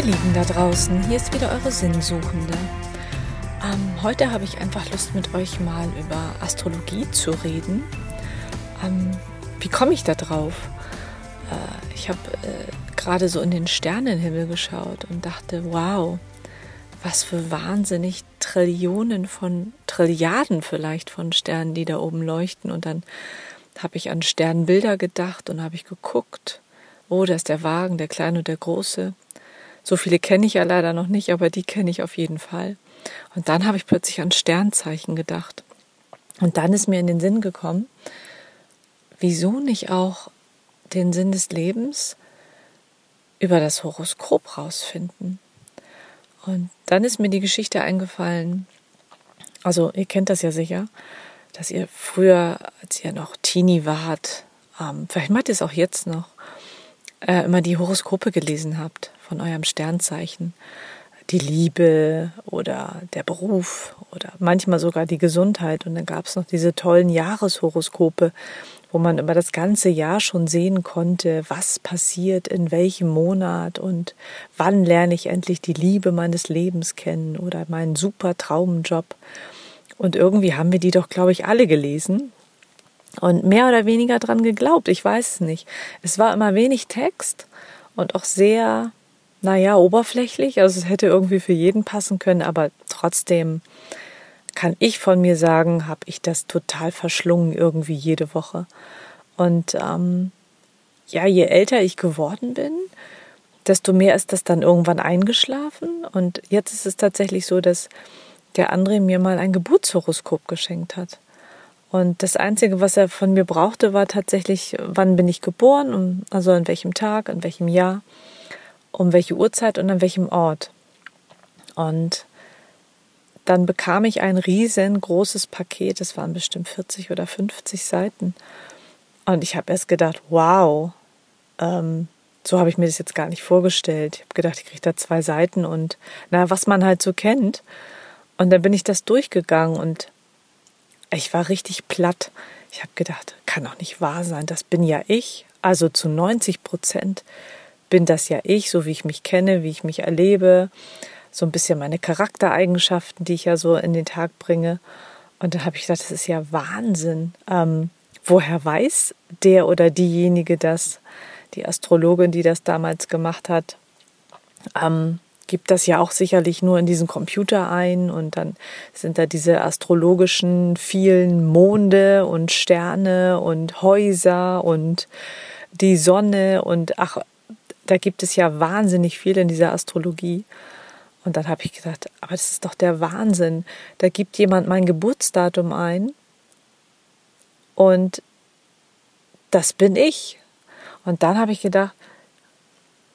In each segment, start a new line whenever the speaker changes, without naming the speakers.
Ihr Lieben da draußen, hier ist wieder eure Sinnsuchende. Ähm, heute habe ich einfach Lust mit euch mal über Astrologie zu reden. Ähm, wie komme ich da drauf? Äh, ich habe äh, gerade so in den Sternenhimmel geschaut und dachte, wow, was für wahnsinnig Trillionen von, Trilliarden vielleicht von Sternen, die da oben leuchten. Und dann habe ich an Sternbilder gedacht und habe ich geguckt, oh, da ist der Wagen, der kleine und der große. So viele kenne ich ja leider noch nicht, aber die kenne ich auf jeden Fall. Und dann habe ich plötzlich an Sternzeichen gedacht. Und dann ist mir in den Sinn gekommen, wieso nicht auch den Sinn des Lebens über das Horoskop rausfinden? Und dann ist mir die Geschichte eingefallen, also ihr kennt das ja sicher, dass ihr früher, als ihr noch Teenie wart, ähm, vielleicht macht ihr es auch jetzt noch, äh, immer die Horoskope gelesen habt von eurem Sternzeichen. Die Liebe oder der Beruf oder manchmal sogar die Gesundheit. Und dann gab es noch diese tollen Jahreshoroskope, wo man über das ganze Jahr schon sehen konnte, was passiert in welchem Monat und wann lerne ich endlich die Liebe meines Lebens kennen oder meinen super Traumjob. Und irgendwie haben wir die doch, glaube ich, alle gelesen und mehr oder weniger dran geglaubt. Ich weiß es nicht. Es war immer wenig Text und auch sehr, naja, oberflächlich. Also es hätte irgendwie für jeden passen können, aber trotzdem kann ich von mir sagen, habe ich das total verschlungen irgendwie jede Woche. Und ähm, ja, je älter ich geworden bin, desto mehr ist das dann irgendwann eingeschlafen. Und jetzt ist es tatsächlich so, dass der André mir mal ein Geburtshoroskop geschenkt hat. Und das Einzige, was er von mir brauchte, war tatsächlich, wann bin ich geboren, also an welchem Tag, an welchem Jahr, um welche Uhrzeit und an welchem Ort. Und dann bekam ich ein riesengroßes Paket, das waren bestimmt 40 oder 50 Seiten. Und ich habe erst gedacht, wow, ähm, so habe ich mir das jetzt gar nicht vorgestellt. Ich habe gedacht, ich kriege da zwei Seiten und na, was man halt so kennt. Und dann bin ich das durchgegangen und ich war richtig platt. Ich habe gedacht, kann doch nicht wahr sein, das bin ja ich. Also zu 90 Prozent bin das ja ich, so wie ich mich kenne, wie ich mich erlebe, so ein bisschen meine Charaktereigenschaften, die ich ja so in den Tag bringe. Und dann habe ich gedacht, das ist ja Wahnsinn. Ähm, woher weiß der oder diejenige das, die Astrologin, die das damals gemacht hat? Ähm, gibt das ja auch sicherlich nur in diesen Computer ein und dann sind da diese astrologischen vielen Monde und Sterne und Häuser und die Sonne und ach, da gibt es ja wahnsinnig viel in dieser Astrologie. Und dann habe ich gedacht, aber das ist doch der Wahnsinn. Da gibt jemand mein Geburtsdatum ein und das bin ich. Und dann habe ich gedacht,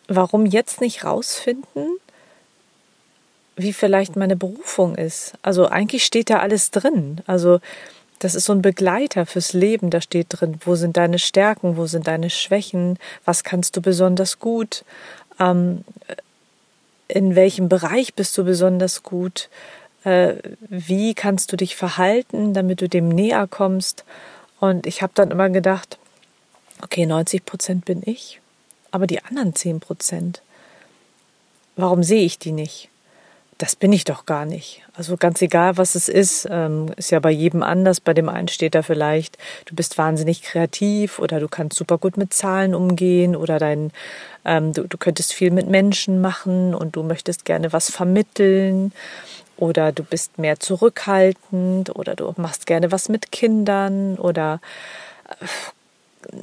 warum jetzt nicht rausfinden, wie vielleicht meine Berufung ist. Also eigentlich steht da alles drin. Also das ist so ein Begleiter fürs Leben. Da steht drin, wo sind deine Stärken, wo sind deine Schwächen, was kannst du besonders gut, ähm, in welchem Bereich bist du besonders gut, äh, wie kannst du dich verhalten, damit du dem näher kommst. Und ich habe dann immer gedacht, okay, 90 Prozent bin ich, aber die anderen 10 Prozent, warum sehe ich die nicht? Das bin ich doch gar nicht. Also ganz egal, was es ist, ähm, ist ja bei jedem anders. Bei dem einen steht da vielleicht, du bist wahnsinnig kreativ oder du kannst super gut mit Zahlen umgehen oder dein, ähm, du, du könntest viel mit Menschen machen und du möchtest gerne was vermitteln oder du bist mehr zurückhaltend oder du machst gerne was mit Kindern oder äh,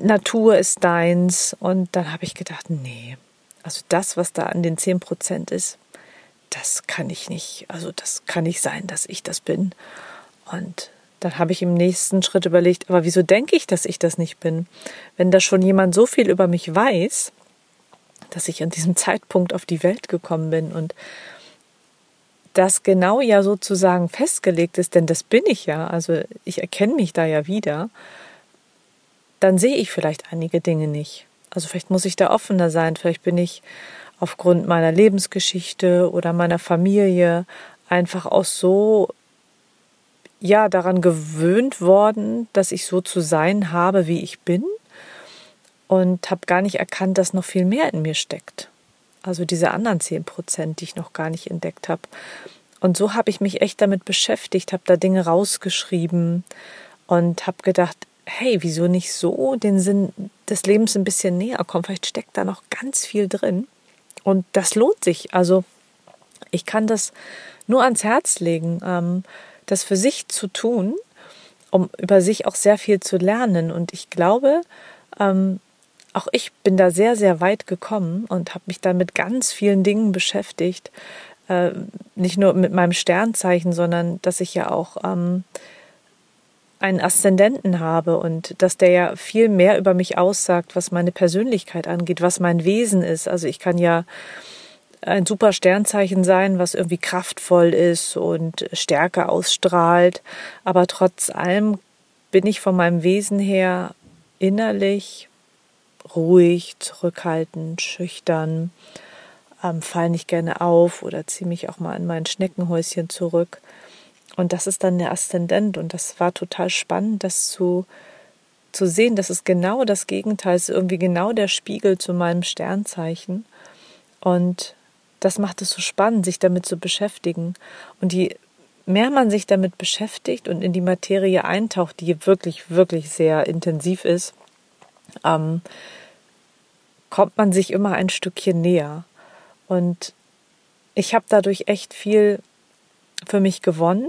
Natur ist deins. Und dann habe ich gedacht, nee, also das, was da an den zehn Prozent ist, das kann ich nicht, also das kann nicht sein, dass ich das bin. Und dann habe ich im nächsten Schritt überlegt, aber wieso denke ich, dass ich das nicht bin? Wenn da schon jemand so viel über mich weiß, dass ich an diesem Zeitpunkt auf die Welt gekommen bin und das genau ja sozusagen festgelegt ist, denn das bin ich ja, also ich erkenne mich da ja wieder, dann sehe ich vielleicht einige Dinge nicht. Also vielleicht muss ich da offener sein, vielleicht bin ich aufgrund meiner Lebensgeschichte oder meiner Familie einfach auch so ja daran gewöhnt worden, dass ich so zu sein habe, wie ich bin und habe gar nicht erkannt, dass noch viel mehr in mir steckt. also diese anderen 10 Prozent, die ich noch gar nicht entdeckt habe. Und so habe ich mich echt damit beschäftigt, habe da Dinge rausgeschrieben und habe gedacht, hey, wieso nicht so den Sinn des Lebens ein bisschen näher kommen? Vielleicht steckt da noch ganz viel drin. Und das lohnt sich. Also ich kann das nur ans Herz legen, ähm, das für sich zu tun, um über sich auch sehr viel zu lernen. Und ich glaube, ähm, auch ich bin da sehr, sehr weit gekommen und habe mich da mit ganz vielen Dingen beschäftigt. Äh, nicht nur mit meinem Sternzeichen, sondern dass ich ja auch ähm, einen Aszendenten habe und dass der ja viel mehr über mich aussagt, was meine Persönlichkeit angeht, was mein Wesen ist. Also ich kann ja ein super Sternzeichen sein, was irgendwie kraftvoll ist und Stärke ausstrahlt, aber trotz allem bin ich von meinem Wesen her innerlich ruhig, zurückhaltend, schüchtern, ähm, fall nicht gerne auf oder ziehe mich auch mal in mein Schneckenhäuschen zurück. Und das ist dann der Aszendent und das war total spannend, das zu, zu sehen, das ist genau das Gegenteil, es ist irgendwie genau der Spiegel zu meinem Sternzeichen. Und das macht es so spannend, sich damit zu beschäftigen. Und je mehr man sich damit beschäftigt und in die Materie eintaucht, die wirklich, wirklich sehr intensiv ist, ähm, kommt man sich immer ein Stückchen näher. Und ich habe dadurch echt viel für mich gewonnen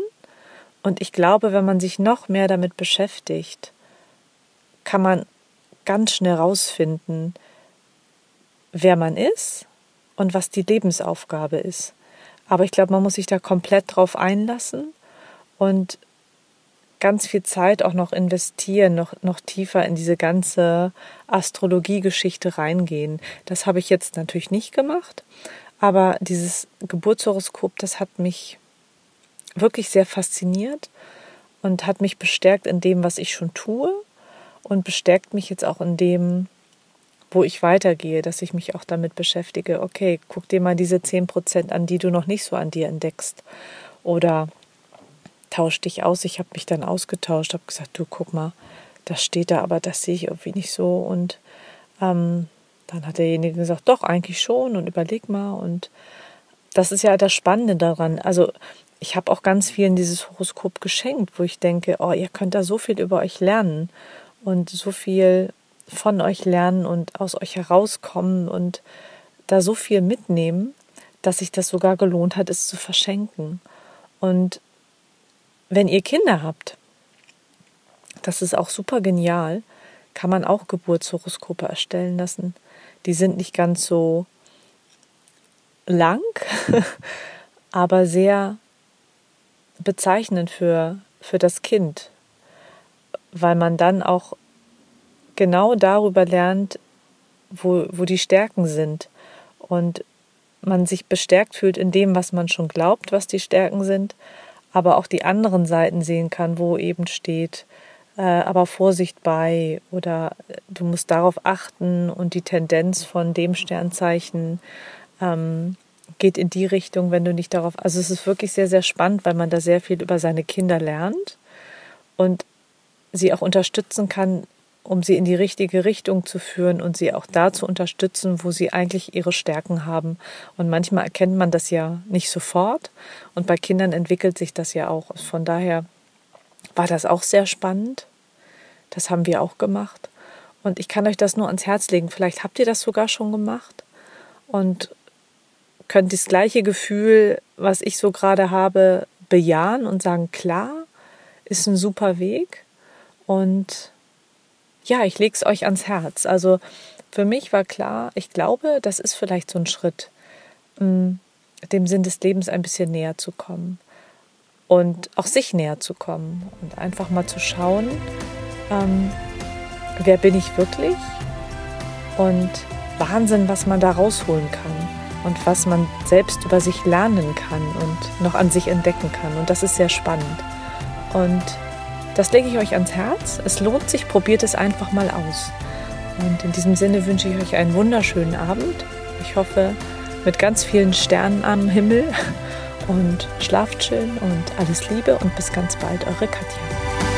und ich glaube, wenn man sich noch mehr damit beschäftigt, kann man ganz schnell rausfinden, wer man ist und was die Lebensaufgabe ist. Aber ich glaube, man muss sich da komplett drauf einlassen und ganz viel Zeit auch noch investieren, noch, noch tiefer in diese ganze Astrologie-Geschichte reingehen. Das habe ich jetzt natürlich nicht gemacht, aber dieses Geburtshoroskop, das hat mich wirklich sehr fasziniert und hat mich bestärkt in dem, was ich schon tue und bestärkt mich jetzt auch in dem, wo ich weitergehe, dass ich mich auch damit beschäftige, okay, guck dir mal diese 10% an, die du noch nicht so an dir entdeckst. Oder tausch dich aus. Ich habe mich dann ausgetauscht, habe gesagt, du guck mal, das steht da, aber das sehe ich irgendwie nicht so. Und ähm, dann hat derjenige gesagt, doch, eigentlich schon und überleg mal. Und das ist ja das Spannende daran. Also ich habe auch ganz vielen dieses Horoskop geschenkt, wo ich denke, oh, ihr könnt da so viel über euch lernen und so viel von euch lernen und aus euch herauskommen und da so viel mitnehmen, dass sich das sogar gelohnt hat, es zu verschenken. Und wenn ihr Kinder habt, das ist auch super genial, kann man auch Geburtshoroskope erstellen lassen. Die sind nicht ganz so lang, aber sehr bezeichnend für, für das Kind, weil man dann auch genau darüber lernt, wo, wo die Stärken sind. Und man sich bestärkt fühlt in dem, was man schon glaubt, was die Stärken sind, aber auch die anderen Seiten sehen kann, wo eben steht, äh, aber Vorsicht bei oder du musst darauf achten und die Tendenz von dem Sternzeichen ähm, geht in die Richtung, wenn du nicht darauf. Also es ist wirklich sehr, sehr spannend, weil man da sehr viel über seine Kinder lernt und sie auch unterstützen kann, um sie in die richtige Richtung zu führen und sie auch da zu unterstützen, wo sie eigentlich ihre Stärken haben. Und manchmal erkennt man das ja nicht sofort. Und bei Kindern entwickelt sich das ja auch. Von daher war das auch sehr spannend. Das haben wir auch gemacht. Und ich kann euch das nur ans Herz legen. Vielleicht habt ihr das sogar schon gemacht und könnt das gleiche Gefühl, was ich so gerade habe, bejahen und sagen, klar, ist ein super Weg. Und ja, ich lege es euch ans Herz. Also für mich war klar, ich glaube, das ist vielleicht so ein Schritt, mm, dem Sinn des Lebens ein bisschen näher zu kommen und auch sich näher zu kommen und einfach mal zu schauen, ähm, wer bin ich wirklich und Wahnsinn, was man da rausholen kann und was man selbst über sich lernen kann und noch an sich entdecken kann. Und das ist sehr spannend. Und das lege ich euch ans Herz. Es lohnt sich, probiert es einfach mal aus. Und in diesem Sinne wünsche ich euch einen wunderschönen Abend. Ich hoffe, mit ganz vielen Sternen am Himmel. Und schlaft schön und alles Liebe und bis ganz bald, eure Katja.